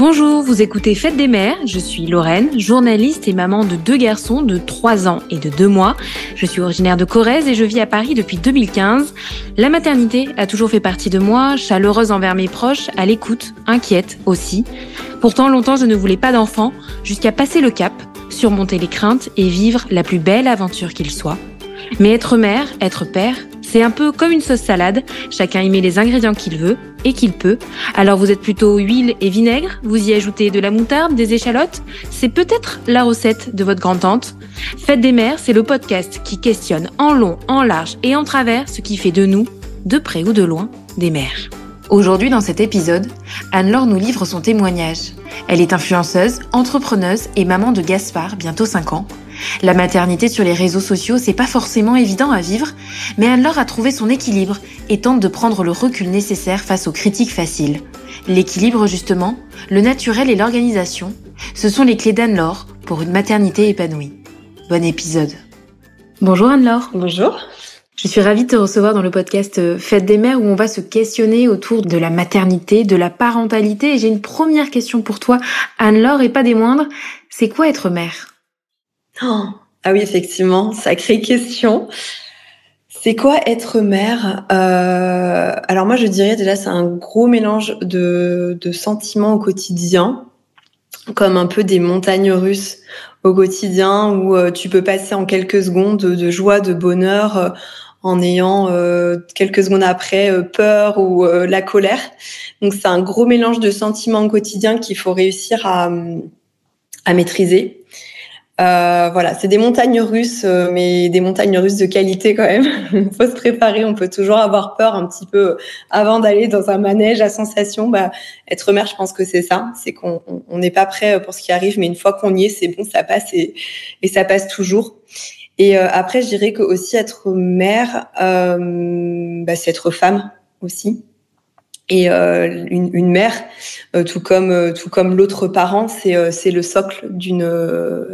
Bonjour, vous écoutez Fête des mères, je suis Lorraine, journaliste et maman de deux garçons de 3 ans et de 2 mois. Je suis originaire de Corrèze et je vis à Paris depuis 2015. La maternité a toujours fait partie de moi, chaleureuse envers mes proches, à l'écoute, inquiète aussi. Pourtant, longtemps je ne voulais pas d'enfant, jusqu'à passer le cap, surmonter les craintes et vivre la plus belle aventure qu'il soit. Mais être mère, être père, c'est un peu comme une sauce salade, chacun y met les ingrédients qu'il veut et qu'il peut. Alors vous êtes plutôt huile et vinaigre, vous y ajoutez de la moutarde, des échalotes, c'est peut-être la recette de votre grand-tante. Fête des mères, c'est le podcast qui questionne en long, en large et en travers ce qui fait de nous, de près ou de loin, des mères. Aujourd'hui dans cet épisode, Anne-Laure nous livre son témoignage. Elle est influenceuse, entrepreneuse et maman de Gaspard, bientôt 5 ans. La maternité sur les réseaux sociaux, c'est pas forcément évident à vivre, mais Anne-Laure a trouvé son équilibre et tente de prendre le recul nécessaire face aux critiques faciles. L'équilibre, justement, le naturel et l'organisation, ce sont les clés d'Anne-Laure pour une maternité épanouie. Bon épisode. Bonjour Anne-Laure. Bonjour. Je suis ravie de te recevoir dans le podcast euh, Fête des mères où on va se questionner autour de la maternité, de la parentalité. Et j'ai une première question pour toi, Anne-Laure, et pas des moindres. C'est quoi être mère? Ah oui, effectivement, sacrée question. C'est quoi être mère? Euh, Alors moi, je dirais déjà, c'est un gros mélange de, de sentiments au quotidien, comme un peu des montagnes russes au quotidien, où euh, tu peux passer en quelques secondes de, joie, de bonheur, euh, en ayant quelques secondes après peur ou la colère. Donc c'est un gros mélange de sentiments au quotidien qu'il faut réussir à, à maîtriser. Euh, voilà, c'est des montagnes russes, euh, mais des montagnes russes de qualité quand même. Il faut se préparer. On peut toujours avoir peur un petit peu avant d'aller dans un manège à sensation. Bah, être mère, je pense que c'est ça. C'est qu'on n'est pas prêt pour ce qui arrive, mais une fois qu'on y est, c'est bon, ça passe et, et ça passe toujours. Et euh, après, je dirais que aussi être mère, bah, c'est être femme aussi et euh, une, une, mère, euh, tout comme euh, tout comme l'autre parent, c'est c'est le socle d'une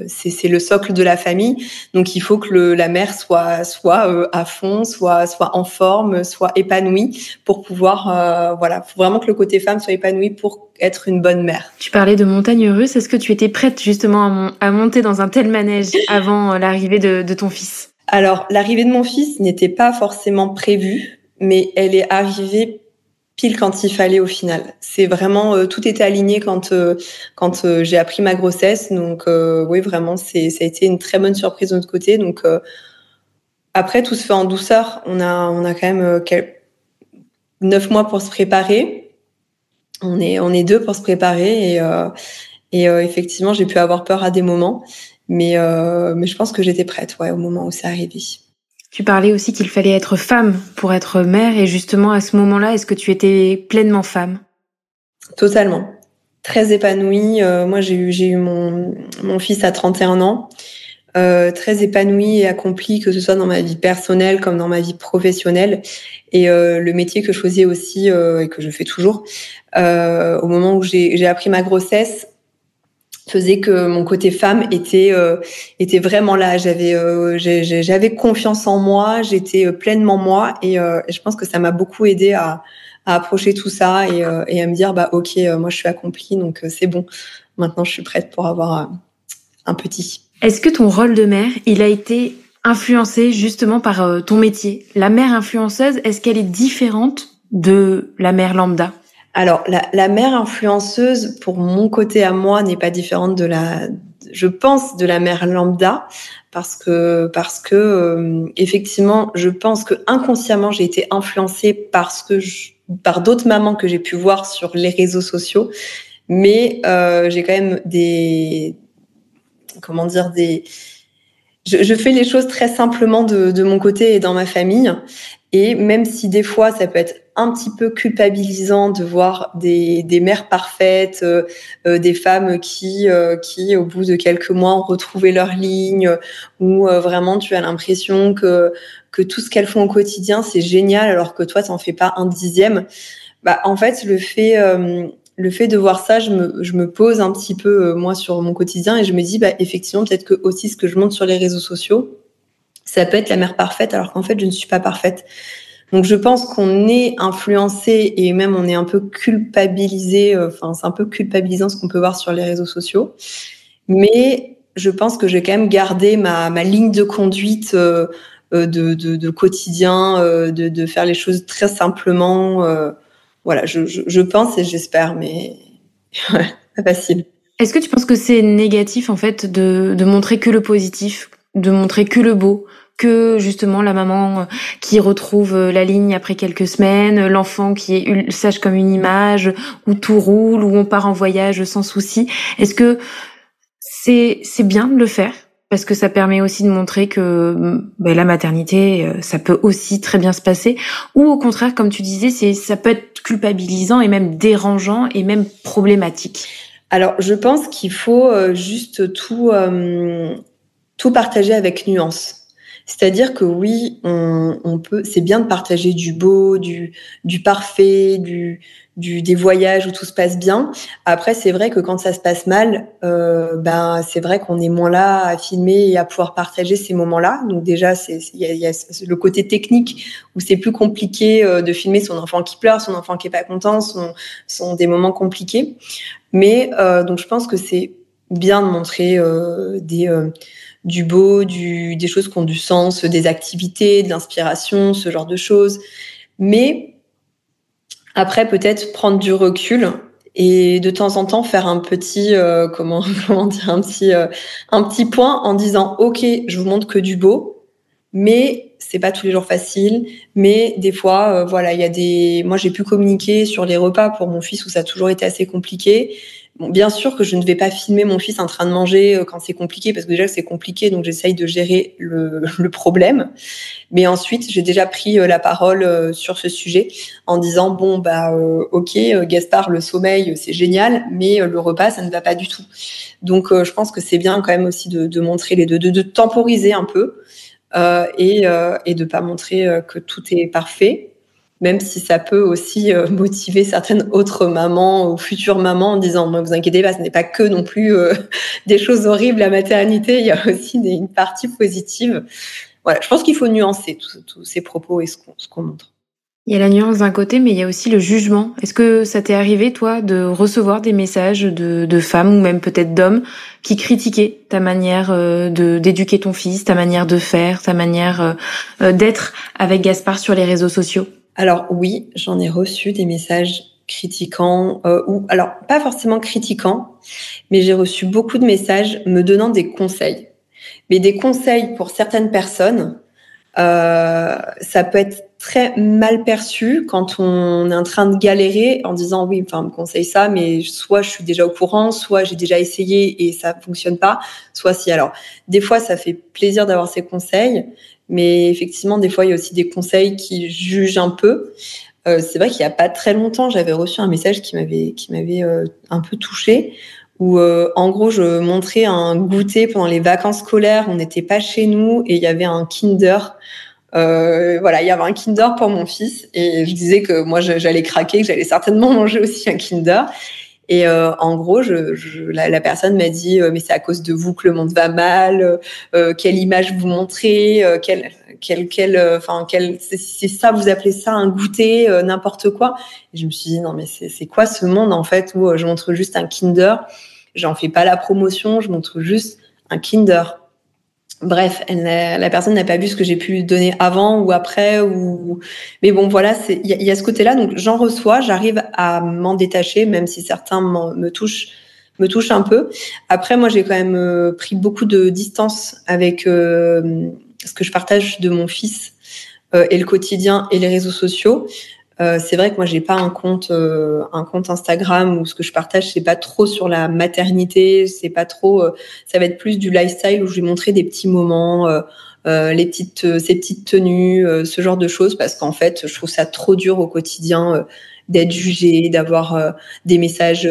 c'est c'est le socle de la famille. Donc il faut que le, la mère soit soit à fond, soit soit en forme, soit épanouie pour pouvoir voilà, faut vraiment que le côté femme soit épanoui pour être une bonne mère. Tu parlais de montagne russe. Est-ce que tu étais prête justement à, à monter dans un tel manège avant l'arrivée de, de ton fils? Alors l'arrivée de mon fils n'était pas forcément prévue, mais elle est arrivée pile quand il fallait au final. C'est vraiment euh, tout était aligné quand euh, quand euh, j'ai appris ma grossesse. Donc oui, vraiment, c'est ça a été une très bonne surprise de notre côté. Donc après, tout se fait en douceur. On a on a quand même neuf mois pour se préparer. On est on est deux pour se préparer et et effectivement, j'ai pu avoir peur à des moments, mais mais je pense que j'étais prête, ouais, au moment où c'est arrivé. Tu parlais aussi qu'il fallait être femme pour être mère et justement à ce moment-là, est-ce que tu étais pleinement femme? Totalement. Très épanouie. Euh, moi, j'ai eu, eu mon, mon fils à 31 ans. Euh, très épanouie et accomplie, que ce soit dans ma vie personnelle comme dans ma vie professionnelle. Et euh, le métier que je faisais aussi euh, et que je fais toujours, euh, au moment où j'ai appris ma grossesse, faisait que mon côté femme était euh, était vraiment là. J'avais euh, j'avais confiance en moi, j'étais euh, pleinement moi et, je pense que ça m'a beaucoup aidé à, à approcher tout ça et, et, à me dire bah ok moi je suis accomplie donc c'est bon. Maintenant je suis prête pour avoir un petit. Est-ce que ton rôle de mère il a été influencé justement par ton métier? La mère influenceuse est-ce qu'elle est différente de la mère lambda? Alors, la, mère influenceuse, pour mon côté à moi, n'est pas différente de la, je pense, de la mère lambda, parce que, parce que, euh, effectivement, je pense que inconsciemment, j'ai été influencée parce que par d'autres mamans que j'ai pu voir sur les réseaux sociaux, mais euh, j'ai quand même des, comment dire, des, je, je, fais les choses très simplement de, de mon côté et dans ma famille. Et même si des fois, ça peut être un petit peu culpabilisant de voir des, mères parfaites, euh, euh, des femmes qui, euh, qui, au bout de quelques mois, ont retrouvé leur ligne, où vraiment tu as l'impression que, que tout ce qu'elles font au quotidien, c'est génial, alors que toi, t'en fais pas un dixième. Bah, en fait, le fait, le fait de voir ça, je me, je me pose un petit peu, moi, sur mon quotidien, et je me dis, bah, effectivement, peut-être que aussi ce que je montre sur les réseaux sociaux, ça peut être la mère parfaite, alors qu'en fait, je ne suis pas parfaite Donc je pense qu'on est influencé et même on est un peu culpabilisé. Enfin, c'est un peu culpabilisant ce qu'on peut voir sur les réseaux sociaux. Mais je pense que j'ai quand même gardé ma, ma ligne de conduite euh, de, de, de, quotidien, euh, de, de, faire les choses très simplement. Euh, voilà, je, je, je, pense et j'espère, mais pas facile. Est-ce que tu penses que c'est négatif en fait de, de montrer que le positif, de montrer que le beau, que justement la maman euh, qui retrouve euh, la ligne après quelques semaines, l'enfant qui est sage comme une image, où tout roule, où on part en voyage sans souci. Est-ce que c'est c'est bien de le faire? Parce que ça permet aussi de montrer que ben, la maternité, euh, ça peut aussi très bien se passer, ou au contraire, comme tu disais, c'est ça peut être culpabilisant et même dérangeant et même problématique. Alors, je pense qu'il faut juste tout tout partager avec nuance. C'est-à-dire que oui, on, on peut, c'est bien de partager du beau, du, du parfait, du, du, des voyages où tout se passe bien. Après, c'est vrai que quand ça se passe mal, euh, ben c'est vrai qu'on est moins là à filmer et à pouvoir partager ces moments-là. Donc déjà, il y a, y a, le côté technique où c'est plus compliqué euh, de filmer son enfant qui pleure, son enfant qui est pas content, sont sont des moments compliqués. Mais euh, donc je pense que c'est bien de montrer euh, des euh, du beau, du, des choses qui ont du sens, des activités, de l'inspiration, ce genre de choses. Mais après, peut-être prendre du recul et de temps en temps faire un petit, euh, comment, comment dire, un petit, euh, un petit point en disant, OK, je vous montre que du beau, mais c'est pas tous les jours facile. Mais des fois, euh, voilà, il y a des, moi, j'ai pu communiquer sur les repas pour mon fils où ça a toujours été assez compliqué. Bien sûr que je ne vais pas filmer mon fils en train de manger euh, quand c'est compliqué, parce que déjà c'est compliqué, donc j'essaye de gérer le, problème. Mais ensuite, j'ai déjà pris euh, la parole euh, sur ce sujet en disant bon bah ok, Gaspard, le sommeil c'est génial, mais le repas ça ne va pas du tout. Donc je pense que c'est bien quand même aussi de, montrer les deux, de, temporiser un peu et, et de pas montrer que tout est parfait même si ça peut aussi euh, motiver certaines autres mamans ou futures mamans en disant moi vous inquiétez pas ce n'est pas que non plus euh, des choses horribles la maternité il y a aussi une partie positive. Voilà je pense qu'il faut nuancer tous ces propos et ce qu'on qu montre. Il y a la nuance d'un côté, mais il y a aussi le jugement. Est-ce que ça t'est arrivé, toi, de recevoir des messages de, de femmes ou même peut-être d'hommes qui critiquaient ta manière euh, de d'éduquer ton fils, ta manière de faire, ta manière d'être avec Gaspard sur les réseaux sociaux? Alors oui, j'en ai reçu des messages critiquants, euh, ou alors pas forcément critiquants, mais j'ai reçu beaucoup de messages me donnant des conseils. Mais des conseils pour certaines personnes, euh, ça peut être très mal perçu quand on est en train de galérer en disant oui, enfin, on me conseille ça, mais soit je suis déjà au courant, soit j'ai déjà essayé et ça fonctionne pas, soit si. Alors, des fois, ça fait plaisir d'avoir ces conseils, mais effectivement, des fois, il y a aussi des conseils qui jugent un peu. Euh, c'est vrai qu'il n'y a pas très longtemps, j'avais reçu un message qui m'avait qui m'avait euh, un peu touchée, où euh, en gros, je montrais un goûter pendant les vacances scolaires. On n'était pas chez nous et il y avait un Kinder. Euh, voilà, il y avait un Kinder pour mon fils et je disais que moi j'allais craquer, que j'allais certainement manger aussi un Kinder. Et euh, en gros, je, je, la, la, personne m'a dit euh, mais c'est à cause de vous que le monde va mal. Euh, quelle image vous montrez euh, Quelle, quelle, quelle, euh, enfin quelle, c'est ça vous appelez ça un goûter n'importe quoi Et je me suis dit non mais c'est quoi ce monde en fait où je montre juste un Kinder, j'en fais pas la promotion, je montre juste un Kinder. Bref, elle la personne n'a pas vu ce que j'ai pu donner avant ou après ou mais bon voilà, il y, y, a ce côté-là donc j'en reçois, j'arrive à m'en détacher même si certains me touchent me touchent un peu. Après moi j'ai quand même euh, pris beaucoup de distance avec euh, ce que je partage de mon fils euh, et le quotidien et les réseaux sociaux. Euh, c'est vrai que moi j'ai pas un compte euh, un compte Instagram où ce que je partage c'est pas trop sur la maternité, c'est pas trop euh, ça va être plus du lifestyle où je vais montrer des petits moments euh, les petites ces petites tenues, ce genre de choses parce qu'en fait, je trouve ça trop dur au quotidien d'être jugé, d'avoir des messages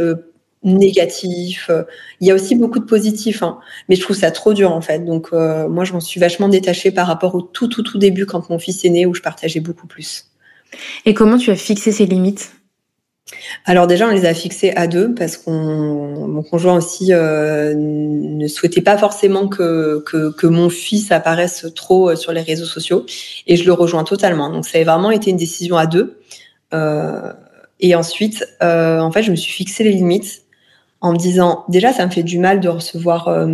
négatifs. Il y a aussi beaucoup de positifs, hein, mais je trouve ça trop dur en fait. Donc moi, je m'en suis vachement détachée par rapport au tout tout tout début quand mon fils est né où je partageais beaucoup plus. Et comment tu as fixé ces limites? Alors déjà, on les a fixés à deux parce qu'on mon conjoint aussi euh, ne souhaitait pas forcément que, que, mon fils apparaisse trop euh, sur les réseaux sociaux et je le rejoins totalement. Donc ça a vraiment été une décision à deux. Euh, et ensuite, en fait, je me suis fixé les limites en me disant déjà, ça me fait du mal de recevoir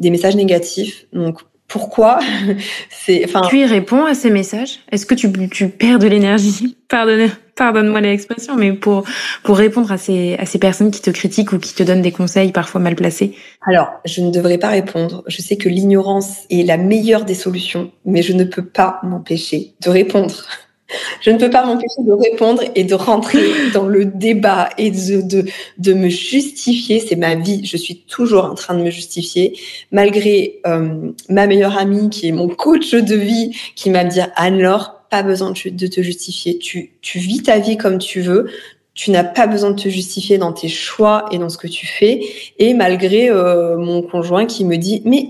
des messages négatifs. Donc pourquoi c'est enfin tu y réponds à ces messages? Est-ce que tu, tu perds de l'énergie? Pardonne pardonne-moi l'expression mais pour pour répondre à ces à ces personnes qui te critiquent ou qui te donnent des conseils parfois mal placés. Alors je ne devrais pas répondre. Je sais que l'ignorance est la meilleure des solutions mais je ne peux pas m'empêcher de répondre je ne peux pas m'empêcher de répondre et de rentrer dans le débat et de, de, me justifier. C'est ma vie. Je suis toujours en train de me justifier, malgré euh, ma meilleure amie qui est mon coach de vie, qui m'a dit Anne-Laure, pas besoin de te justifier. Tu, tu vis ta vie comme tu veux. Tu n'as pas besoin de te justifier dans tes choix et dans ce que tu fais. Et malgré euh, mon conjoint qui me dit, mais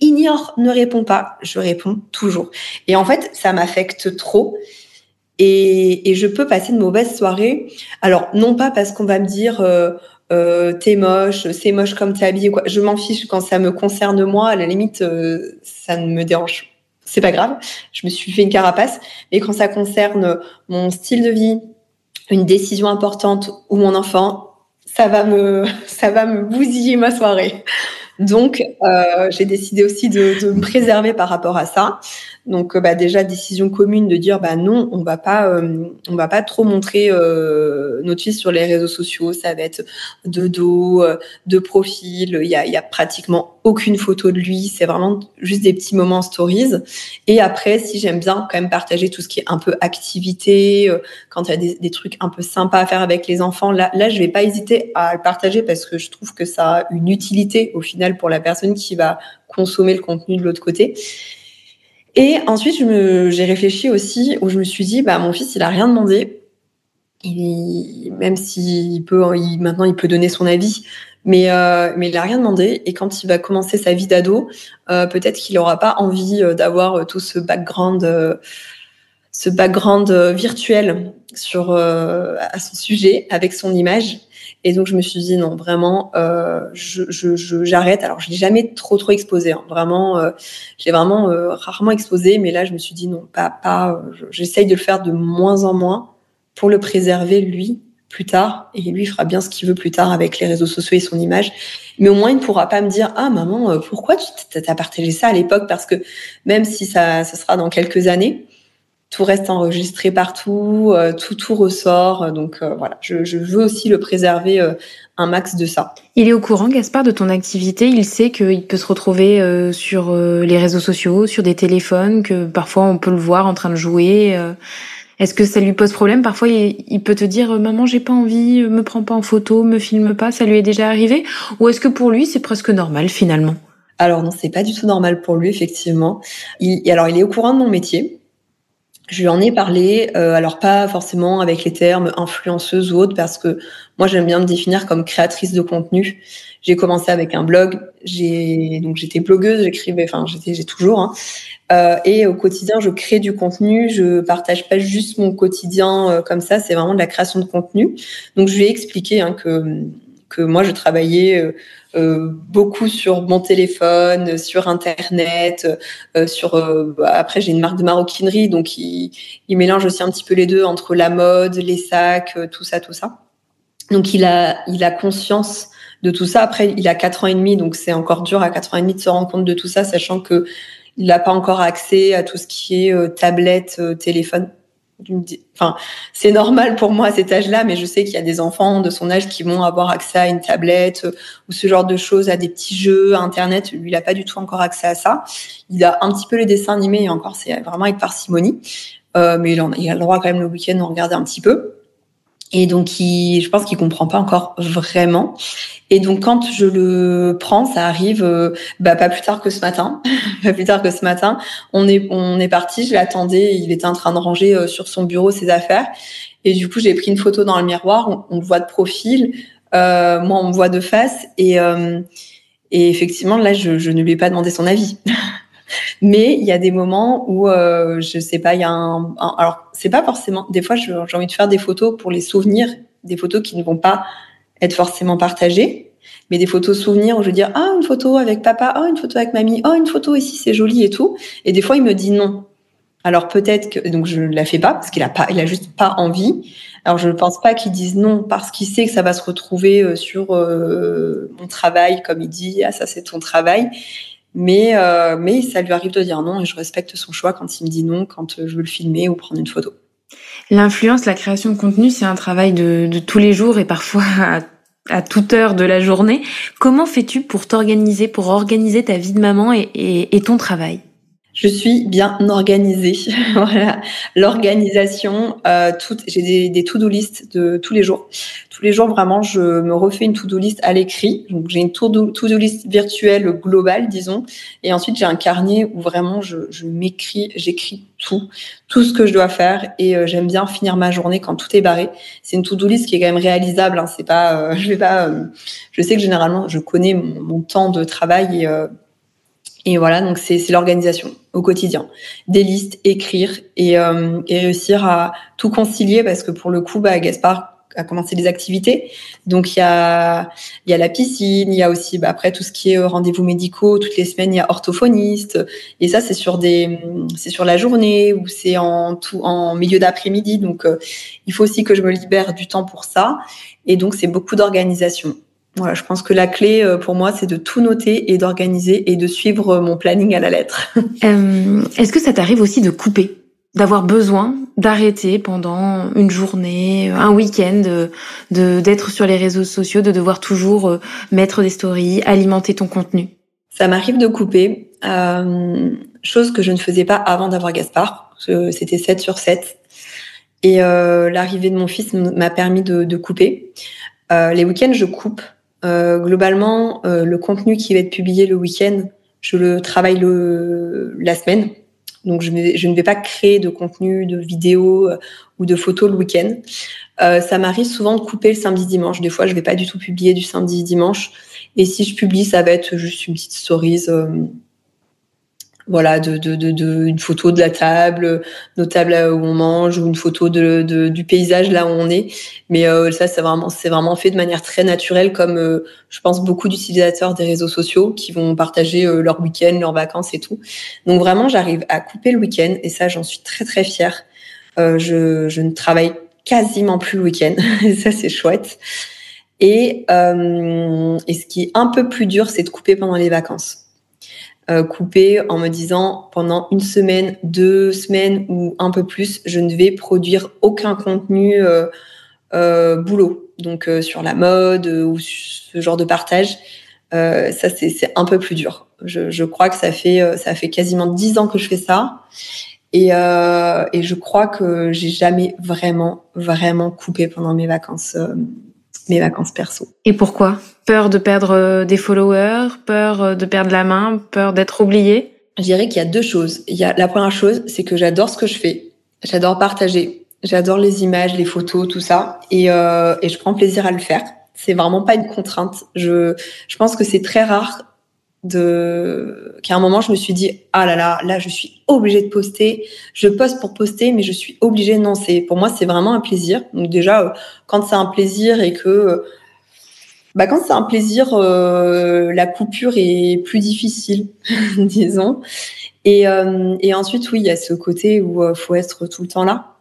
ignore, ne réponds pas. Je réponds toujours. Et en fait, ça m'affecte trop. Et, et, je peux passer de mauvaises soirées. Alors, non pas parce qu'on va me dire euh, euh, t'es moche, c'est moche comme t'es habillé, quoi. Je m'en fiche quand ça me concerne moi. À la limite, euh, ça ne me dérange. C'est pas grave. Je me suis fait une carapace. Mais quand ça concerne mon style de vie, une décision importante ou mon enfant, ça va me, ça va me bousiller ma soirée. Donc, euh, j'ai décidé aussi de, de, me préserver par rapport à ça. Donc, euh, bah, déjà décision commune de dire, bah non, on va pas, euh, on va pas trop montrer euh, notre fils sur les réseaux sociaux. Ça va être de dos, euh, de profil. Il y a, y a pratiquement aucune photo de lui. C'est vraiment juste des petits moments stories. Et après, si j'aime bien quand même partager tout ce qui est un peu activité, quand il y a des, des, trucs un peu sympas à faire avec les enfants, là, là, je vais pas hésiter à le partager parce que je trouve que ça a une utilité au final pour la personne qui va consommer le contenu de l'autre côté. Et ensuite, j'ai réfléchi aussi où je me suis dit, bah, mon fils, il a rien demandé. Il, même s'il peut, il, maintenant, il peut donner son avis, mais, euh, mais il a rien demandé. Et quand il va commencer sa vie d'ado, euh, peut-être qu'il n'aura pas envie euh, d'avoir tout ce background, ce background virtuel sur à son sujet avec son image. Et donc, je me suis dit, non, vraiment, euh, j'arrête. Je, je, Alors, je l'ai jamais trop, trop exposé. Hein. Vraiment, euh, je l'ai vraiment euh, rarement exposé. Mais là, je me suis dit, non, pas, pas. J'essaye de le faire de moins en moins pour le préserver, lui, plus tard. Et lui, fera bien ce qu'il veut plus tard avec les réseaux sociaux et son image. Mais au moins, il ne pourra pas me dire, ah, maman, euh, pourquoi tu t'as partagé ça à l'époque? Parce que même si ça, ça sera dans quelques années, tout reste enregistré partout, euh, tout tout ressort. Donc euh, voilà, je, je, veux aussi le préserver euh, un max de ça. Il est au courant, Gaspard, de ton activité. Il sait qu'il peut se retrouver sur les réseaux sociaux, sur des téléphones, que parfois on peut le voir en train de jouer. Est-ce que ça lui pose problème? Parfois, il, peut te dire "Maman, j'ai pas envie, me prends pas en photo, me filme pas." Ça lui est déjà arrivé? Ou est-ce que pour lui, c'est presque normal finalement? Alors non, c'est pas du tout normal pour lui effectivement. Il, alors il est au courant de mon métier, je lui en ai parlé, euh, alors pas forcément avec les termes influenceuse ou autre, parce que moi j'aime bien me définir comme créatrice de contenu. J'ai commencé avec un blog, j'ai donc j'étais blogueuse, j'écrivais, enfin j'étais, j'ai toujours, hein, euh, et au quotidien je crée du contenu, je partage pas juste mon quotidien euh, comme ça, c'est vraiment de la création de contenu. Donc je lui ai expliqué hein, que que moi je travaillais euh, euh, beaucoup sur mon téléphone, sur Internet, euh, sur. Euh, après, j'ai une marque de maroquinerie, donc il, il, mélange aussi un petit peu les deux entre la mode, les sacs, tout ça, tout ça. Donc il a, il a conscience de tout ça. Après, il a quatre ans et demi, donc c'est encore dur à quatre ans et demi de se rendre compte de tout ça, sachant que il n'a pas encore accès à tout ce qui est tablette, téléphone enfin, c'est normal pour moi à cet âge-là, mais je sais qu'il y a des enfants de son âge qui vont avoir accès à une tablette euh, ou ce genre de choses, à des petits jeux, à Internet. Lui, il n'a pas du tout encore accès à ça. Il a un petit peu les dessins animés, et encore, c'est vraiment avec parcimonie. Euh, mais il, en, il a le droit quand même le week-end de regarder un petit peu. Et donc, il, je pense qu'il comprend pas encore vraiment. Et donc, quand je le prends, ça arrive euh, bah, pas plus tard que ce matin. pas plus tard que ce matin, on est on est parti. Je l'attendais. Il était en train de ranger euh, sur son bureau ses affaires. Et du coup, j'ai pris une photo dans le miroir. On, le voit de profil. Euh, moi, on me voit de face. Et, euh, et effectivement, là, je, je ne lui ai pas demandé son avis. Mais il y a des moments où, euh, je sais pas, il y a un, alors c'est pas forcément. Des fois, j'ai envie de faire des photos pour les souvenirs des photos qui ne vont pas être forcément partagées, mais des photos souvenirs où je veux dire ah une photo avec papa, oh une photo avec mamie, oh une photo ici c'est joli et tout. Et des fois il me dit non. Alors peut-être que donc je ne la fais pas parce qu'il a pas, il a juste pas envie. Alors je ne pense pas qu'il dise non parce qu'il sait que ça va se retrouver euh, sur euh, mon travail comme il dit ah ça c'est ton travail. Mais euh, mais ça lui arrive de dire non et je respecte son choix quand il me dit non quand je veux le filmer ou prendre une photo. L'influence, la création de contenu, c'est un travail de, de tous les jours et parfois à toute heure de la journée. Comment fais-tu pour t'organiser, pour organiser ta vie de maman et, et ton travail? Je suis bien organisée. voilà, l'organisation. Euh, j'ai des, des to-do list de tous les jours. Tous les jours, vraiment, je me refais une to-do list à l'écrit. Donc, j'ai une to-do list virtuelle globale, disons. Et ensuite, j'ai un carnet où vraiment, je, je m'écris, j'écris tout, tout ce que je dois faire. Et euh, j'aime bien finir ma journée quand tout est barré. C'est une to-do list qui est quand même réalisable. Hein. C'est pas, euh, je vais pas. Euh, je sais que généralement, je connais mon, mon temps de travail et euh, et voilà, donc c'est l'organisation au quotidien. Des listes, écrire et, euh, et, réussir à tout concilier parce que pour le coup, bah, Gaspard a commencé des activités. Donc il y a, y a la piscine, il y a aussi bah, après tout ce qui est euh, rendez-vous médicaux. Toutes les semaines, il y a orthophoniste. Et ça, c'est sur des, c'est sur la journée ou c'est en tout en milieu d'après-midi. Donc euh, il faut aussi que je me libère du temps pour ça. Et donc c'est beaucoup d'organisation. Voilà, je pense que la clé euh, pour moi, c'est de tout noter et d'organiser et de suivre euh, mon planning à la lettre. Euh, Est-ce que ça t'arrive aussi de couper, d'avoir besoin d'arrêter pendant une journée, un week-end, de d'être sur les réseaux sociaux, de devoir toujours euh, mettre des stories, alimenter ton contenu? Ça m'arrive de couper, euh, chose que je ne faisais pas avant d'avoir Gaspard. C'était 7 sur 7. Et euh, l'arrivée de mon fils m'a permis de, de couper. Euh, les week-ends, je coupe euh, globalement, euh, le contenu qui va être publié le week-end, je le travaille le, la semaine. Donc, je, ne vais pas créer de contenu, de vidéos euh, ou de photos le week-end. Euh, ça m'arrive souvent de couper le samedi-dimanche. Des fois, je vais pas du tout publier du samedi-dimanche. Et si je publie, ça va être juste une petite stories voilà, de, de, de, une photo de la table, nos tables où on mange, ou une photo de, de du paysage là où on est. Mais euh, ça, c'est vraiment, c'est vraiment fait de manière très naturelle, comme euh, je pense beaucoup d'utilisateurs des réseaux sociaux qui vont partager euh, leur week-end, leurs vacances et tout. Donc vraiment, j'arrive à couper le week-end et ça, j'en suis très très fière. je, je ne travaille quasiment plus le week-end et ça, c'est chouette. Et, et ce qui est un peu plus dur, c'est de couper pendant les vacances euh, coupé en me disant pendant une semaine, deux semaines ou un peu plus, je ne vais produire aucun contenu euh, euh, boulot. Donc euh, sur la mode euh, ou ce genre de partage, ça c'est un peu plus dur. Je, je, crois que ça fait ça fait quasiment dix ans que je fais ça. Et, et je crois que j'ai jamais vraiment, vraiment coupé pendant mes vacances mes vacances perso. Et pourquoi? Peur de perdre euh, des followers, peur euh, de perdre la main, peur d'être oublié? Je dirais qu'il y a deux choses. Il y a la première chose, c'est que j'adore ce que je fais. J'adore partager. J'adore les images, les photos, tout ça, et, euh, et je prends plaisir à le faire. C'est vraiment pas une contrainte. Je, je pense que c'est très rare de qu'à un moment je me suis dit ah là là là je suis obligée de poster. Je poste pour poster mais je suis obligée non c'est pour moi c'est vraiment un plaisir. Donc déjà euh, quand c'est un plaisir et que euh, bah quand c'est un plaisir euh, la coupure est plus difficile disons. Et euh, et ensuite oui il y a ce côté où euh, faut être tout le temps là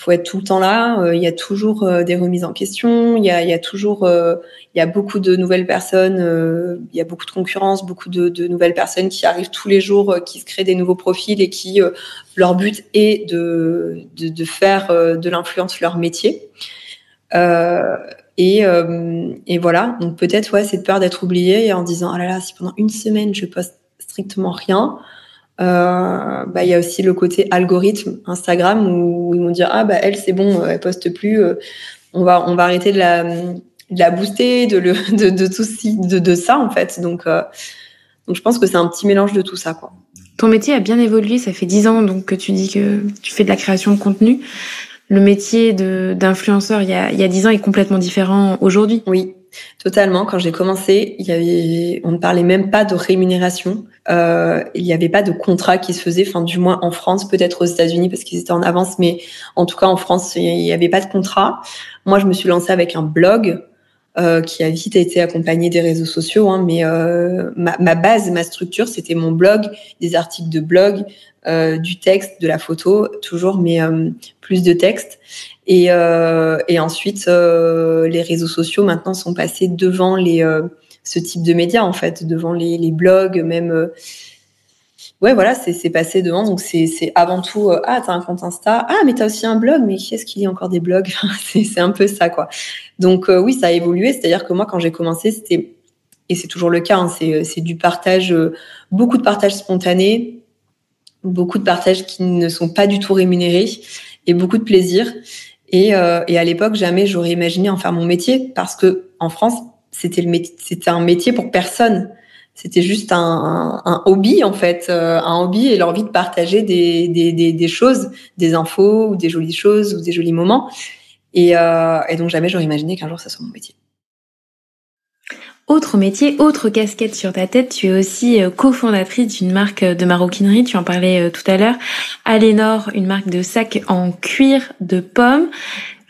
faut être tout le temps là. Euh, il y a toujours euh, des remises en question. Il y a, toujours, euh, il y a beaucoup de nouvelles personnes. il y a beaucoup de concurrence, beaucoup de, nouvelles personnes qui arrivent tous les jours, qui se créent des nouveaux profils et qui leur but est de, de, faire de l'influence leur métier. et, voilà. Donc peut-être ouais, cette peur d'être oublié en disant ah là là, si pendant une semaine je poste strictement rien. Euh, bah, il y a aussi le côté algorithme Instagram où, ils vont dire ah bah elle c'est bon, elle poste plus, euh, on va on va arrêter de la, de la booster, de le de, de tout de, de ça en fait. Donc euh, donc je pense que c'est un petit mélange de tout ça quoi. Ton métier a bien évolué, ça fait dix ans donc que tu dis que tu fais de la création de contenu. Le métier de d'influenceur il y a il y a dix ans est complètement différent aujourd'hui. Oui, totalement. Quand j'ai commencé, il y avait on ne parlait même pas de rémunération euh, il n'y avait pas de contrat qui se faisait, enfin du moins en France, peut-être aux États-Unis parce qu'ils étaient en avance, mais en tout cas en France, il n'y avait pas de contrat. Moi, je me suis lancée avec un blog euh, qui a vite été accompagné des réseaux sociaux, hein, mais euh, ma, base, ma structure, c'était mon blog, des articles de blog, euh, du texte, de la photo, toujours, mais euh, plus de texte. Et, euh, et ensuite, les réseaux sociaux maintenant sont passés devant les ce type de médias en fait, devant les, blogs, même. Euh, ouais, voilà, c'est passé devant. Donc c'est avant tout euh, ah t'as un compte Insta, ah mais t'as aussi un blog, mais qui est-ce qu'il y a encore des blogs? C'est un peu ça quoi. Donc euh, oui, ça a évolué. C'est-à-dire que moi quand j'ai commencé, c'était et c'est toujours le cas, hein, c'est du partage, beaucoup de partage spontané, beaucoup de partages qui ne sont pas du tout rémunérés et beaucoup de plaisir. Et, et à l'époque, jamais j'aurais imaginé en faire mon métier parce que en France, c'était un métier pour personne. C'était juste un, hobby en fait, euh, un hobby et l'envie de partager des, choses, des infos ou des jolies choses ou des jolis moments. Et, euh, et donc jamais j'aurais imaginé qu'un jour ça soit mon métier. Autre métier, autre casquette sur ta tête, tu es aussi euh, cofondatrice d'une marque de maroquinerie, tu en parlais tout à l'heure, Alénor, une marque de sacs en cuir de pommes.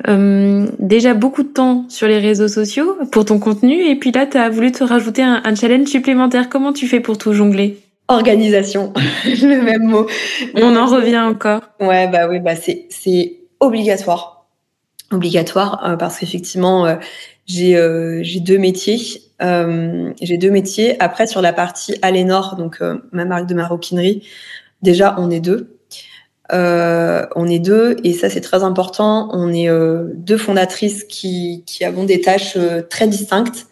Euh, déjà beaucoup de temps sur les réseaux sociaux pour ton contenu et puis là tu as voulu te rajouter un, challenge supplémentaire. Comment tu fais pour tout jongler? Organisation, le même mot. On en revient encore. Ouais bah oui bah c'est c'est obligatoire, obligatoire euh, parce qu'effectivement euh, j'ai j'ai deux métiers. j'ai deux métiers. Après sur la partie Alénor donc ma marque de maroquinerie, déjà on est deux. Euh, on est deux et ça c'est très important. On est euh, deux fondatrices qui, qui avons des tâches euh, très distinctes.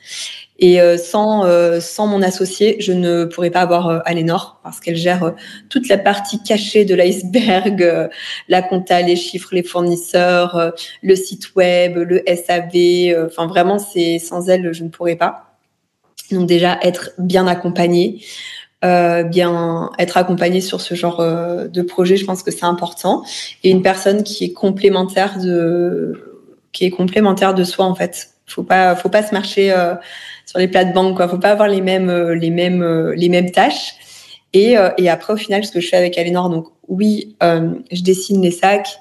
Et sans, sans mon associé, je ne pourrais pas avoir Alénor parce qu'elle gère toute la partie cachée de l'iceberg, la compta, les chiffres, les fournisseurs, le site web, le SAV. Enfin vraiment, c'est sans elle, je ne pourrais pas. Donc déjà être bien accompagnée. Euh, bien être accompagné sur ce genre euh, de projet, je pense que c'est important. Et une personne qui est complémentaire de qui est complémentaire de soi en fait. Faut pas faut pas se marcher euh, sur les plates-bandes quoi. Faut pas avoir les mêmes les mêmes les mêmes tâches. Et, et après au final, ce que je fais avec Alénor, donc oui, je dessine les sacs,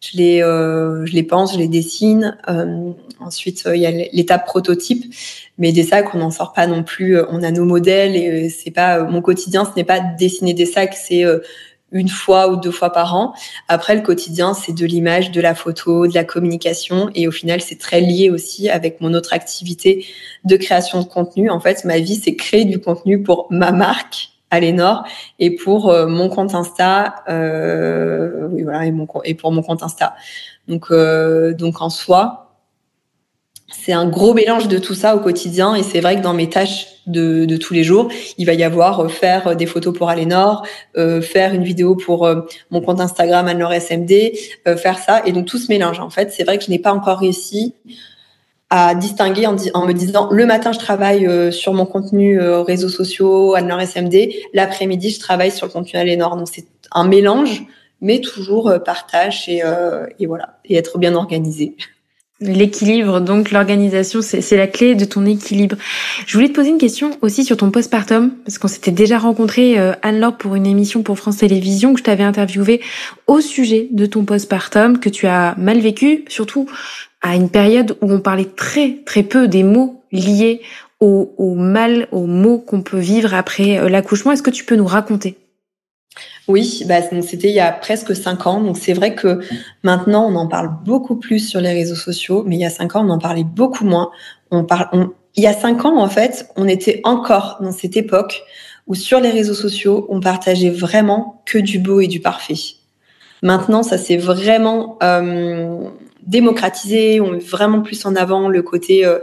je les, euh, je les pense, je les dessine. Euh, ensuite, il y a l'étape prototype, mais des sacs, on n'en sort pas non plus. On a nos modèles et c'est pas mon quotidien. Ce n'est pas dessiner des sacs, c'est une fois ou deux fois par an. Après, le quotidien, c'est de l'image, de la photo, de la communication. Et au final, c'est très lié aussi avec mon autre activité de création de contenu. En fait, ma vie, c'est créer du contenu pour ma marque Alénor et pour euh, mon compte Insta euh, oui, voilà et, pour mon compte Insta. Donc euh, donc en soi c'est un gros mélange de tout ça au quotidien. Et c'est vrai que dans mes tâches de, tous les jours il va y avoir euh, faire des photos pour Alénor faire une vidéo pour mon compte Instagram Alénor SMD faire ça. Et donc tout se mélange en fait c'est vrai que je n'ai pas encore réussi à distinguer en, en, me disant le matin je travaille euh, sur mon contenu euh, réseaux sociaux, Anne SMD, l'après-midi je travaille sur le contenu Alénor. Donc c'est un mélange, mais toujours euh, partage et, euh, et voilà et être bien organisé. L'équilibre, donc l'organisation, c'est la clé de ton équilibre. Je voulais te poser une question aussi sur ton postpartum, parce qu'on s'était déjà rencontré, Anne-Laure, pour une émission pour France Télévisions, que je t'avais interviewé au sujet de ton postpartum, que tu as mal vécu, surtout à une période où on parlait très très peu des mots liés au, au mal, aux mots qu'on peut vivre après euh, l'accouchement. Est-ce que tu peux nous raconter? Oui, bah, c'était il y a presque cinq ans. Donc c'est vrai que maintenant on en parle beaucoup plus sur les réseaux sociaux, mais il y a cinq ans on en parlait beaucoup moins. On parle, il y a cinq ans en fait, on était encore dans cette époque où sur les réseaux sociaux on partageait vraiment que du beau et du parfait. Maintenant, ça s'est vraiment euh, démocratisé, on met vraiment plus en avant le côté euh,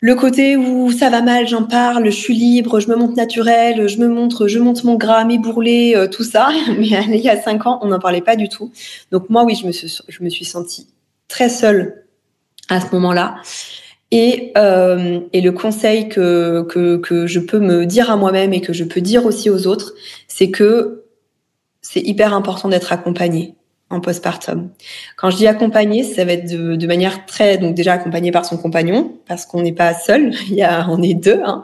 le côté où ça va mal, j'en parle, je suis libre, je me montre naturel, je me montre, je monte mon gras, mes bourrelets, euh, tout ça. Mais il y a cinq ans, on n'en parlait pas du tout. Donc moi, oui, je me suis, je sentie très seule à ce moment-là. Et, euh, le conseil que, que, que je peux me dire à moi-même et que je peux dire aussi aux autres, c'est que c'est hyper important d'être accompagné en postpartum. Quand je dis accompagné, ça va être de, de, manière très donc déjà accompagné par son compagnon parce qu'on n'est pas seul, il y a on est deux. Hein.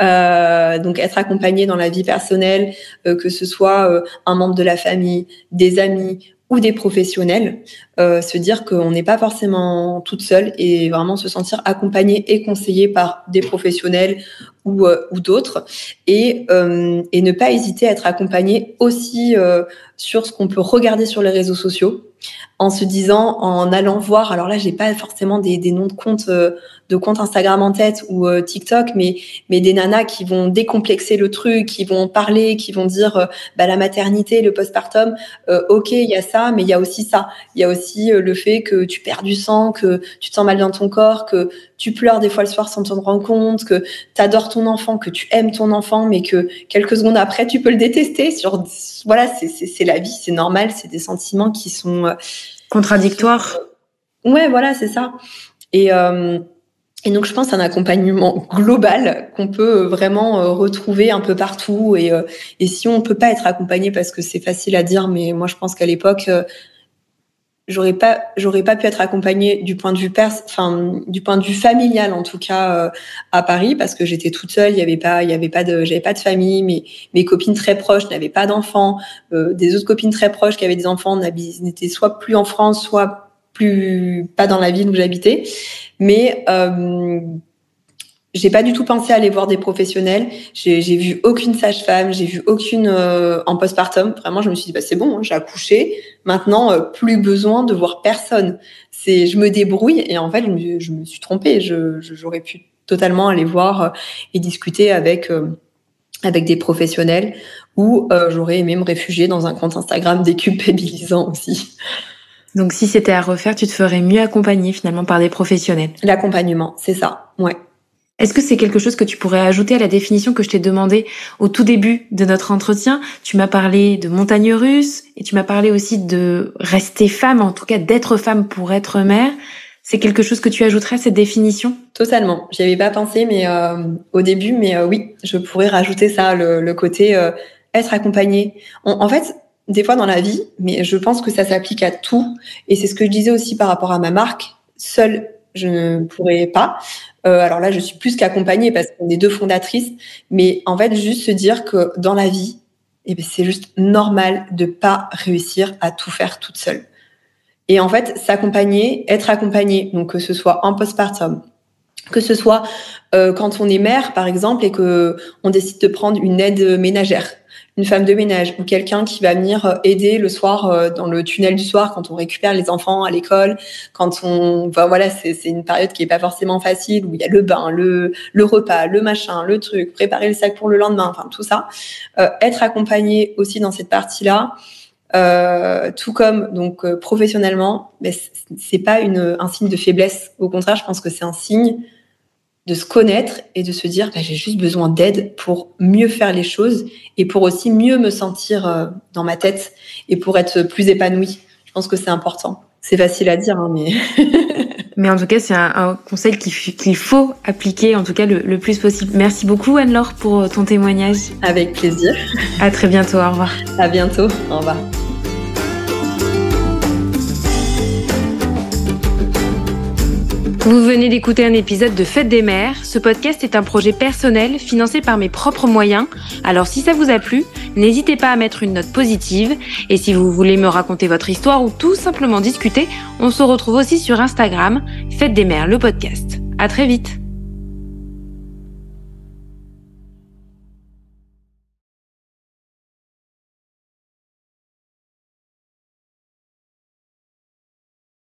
Euh, donc être accompagné dans la vie personnelle, euh, que ce soit euh, un membre de la famille, des amis des professionnels, se dire qu'on n'est pas forcément toute seule et vraiment se sentir accompagné et conseillé par des professionnels ou, ou d'autres. Et, et ne pas hésiter à être accompagné aussi sur ce qu'on peut regarder sur les réseaux sociaux en se disant, en allant voir, alors là, j'ai pas forcément des, des noms de comptes, euh, de comptes Instagram en tête ou euh, TikTok, mais mais des nanas qui vont décomplexer le truc, qui vont parler, qui vont dire, euh, bah la maternité, le postpartum, ok, il y a ça, mais il y a aussi ça, il y a aussi le fait que tu perds du sang, que tu te sens mal dans ton corps, que tu pleures des fois le soir sans te rendre compte, que tu adores ton enfant, que tu aimes ton enfant, mais que quelques secondes après, tu peux le détester. Sur, voilà, c'est la vie, c'est normal, c'est des sentiments qui sont contradictoires. Ouais, voilà, c'est ça. Et, euh, et donc, je pense un accompagnement global qu'on peut vraiment euh, retrouver un peu partout. Et, euh, et si on peut pas être accompagné, parce que c'est facile à dire, mais moi, je pense qu'à l'époque, j'aurais pas j'aurais pas pu être accompagnée du point de vue pers enfin du point de vue familial en tout cas euh, à Paris parce que j'étais toute seule il y avait pas il y avait pas de j'avais pas de famille. Mes mes copines très proches n'avaient pas d'enfants. Euh, des autres copines très proches qui avaient des enfants n'étaient soit plus en France soit plus pas dans la ville où j'habitais. Mais euh, j'ai pas du tout pensé à aller voir des professionnels. J'ai vu aucune sage-femme, j'ai vu aucune euh, en postpartum. Vraiment, je me suis dit bah c'est bon, hein, j'ai accouché. Maintenant, euh, plus besoin de voir personne. C'est, je me débrouille et en fait, je me, suis trompée. Je, j'aurais pu totalement aller voir euh, et discuter avec avec des professionnels ou j'aurais aimé me réfugier dans un compte Instagram déculpabilisant aussi. Donc, si c'était à refaire, tu te ferais mieux accompagner finalement par des professionnels? L'accompagnement, c'est ça. Ouais. Est-ce que c'est quelque chose que tu pourrais ajouter à la définition que je t'ai demandé au tout début de notre entretien? Tu m'as parlé de montagne russe et tu m'as parlé aussi de rester femme, en tout cas d'être femme pour être mère. C'est quelque chose que tu ajouterais à cette définition? Totalement. J'y avais pas pensé, mais euh, au début, mais euh, oui, je pourrais rajouter ça, le, côté euh, être accompagné. en fait, des fois dans la vie, mais je pense que ça s'applique à tout, et c'est ce que je disais aussi par rapport à ma marque. Seule, je ne pourrais pas. Euh, alors là, je suis plus qu'accompagnée parce qu'on est deux fondatrices, mais en fait, juste se dire que dans la vie, eh ben, c'est juste normal de pas réussir à tout faire toute seule. Et en fait, s'accompagner, être accompagné, donc que ce soit en postpartum, que ce soit euh, quand on est mère, par exemple, et que on décide de prendre une aide ménagère une femme de ménage ou quelqu'un qui va venir euh, aider le soir euh, dans le tunnel du soir quand on récupère les enfants à l'école, quand on, enfin voilà, c'est une période qui est pas forcément facile où il y a le bain, le le repas, le machin, le truc, préparer le sac pour le lendemain, enfin tout ça. Euh, être accompagné aussi dans cette partie-là. Euh, tout comme donc professionnellement, mais c'est pas une, un signe de faiblesse. Au contraire, je pense que c'est un signe de se connaître et de se dire bah, j'ai juste besoin d'aide pour mieux faire les choses et pour aussi mieux me sentir euh, dans ma tête et pour être plus épanouie. Je pense que c'est important. C'est facile à dire, hein, mais. mais en tout cas, c'est un, conseil qu'il faut appliquer, en tout cas, le, le plus possible. Merci beaucoup, Anne-Laure, pour euh, ton témoignage. Avec plaisir. À très bientôt. Au revoir. À bientôt. Au revoir. Vous venez d'écouter un épisode de Fête des mères. Ce podcast est un projet personnel financé par mes propres moyens. Alors si ça vous a plu, n'hésitez pas à mettre une note positive. Et si vous voulez me raconter votre histoire ou tout simplement discuter, on se retrouve aussi sur Instagram, Fête des mères, le podcast. À très vite.